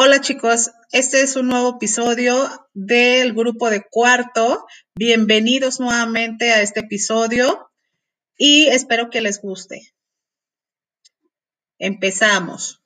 Hola chicos, este es un nuevo episodio del grupo de cuarto. Bienvenidos nuevamente a este episodio y espero que les guste. Empezamos.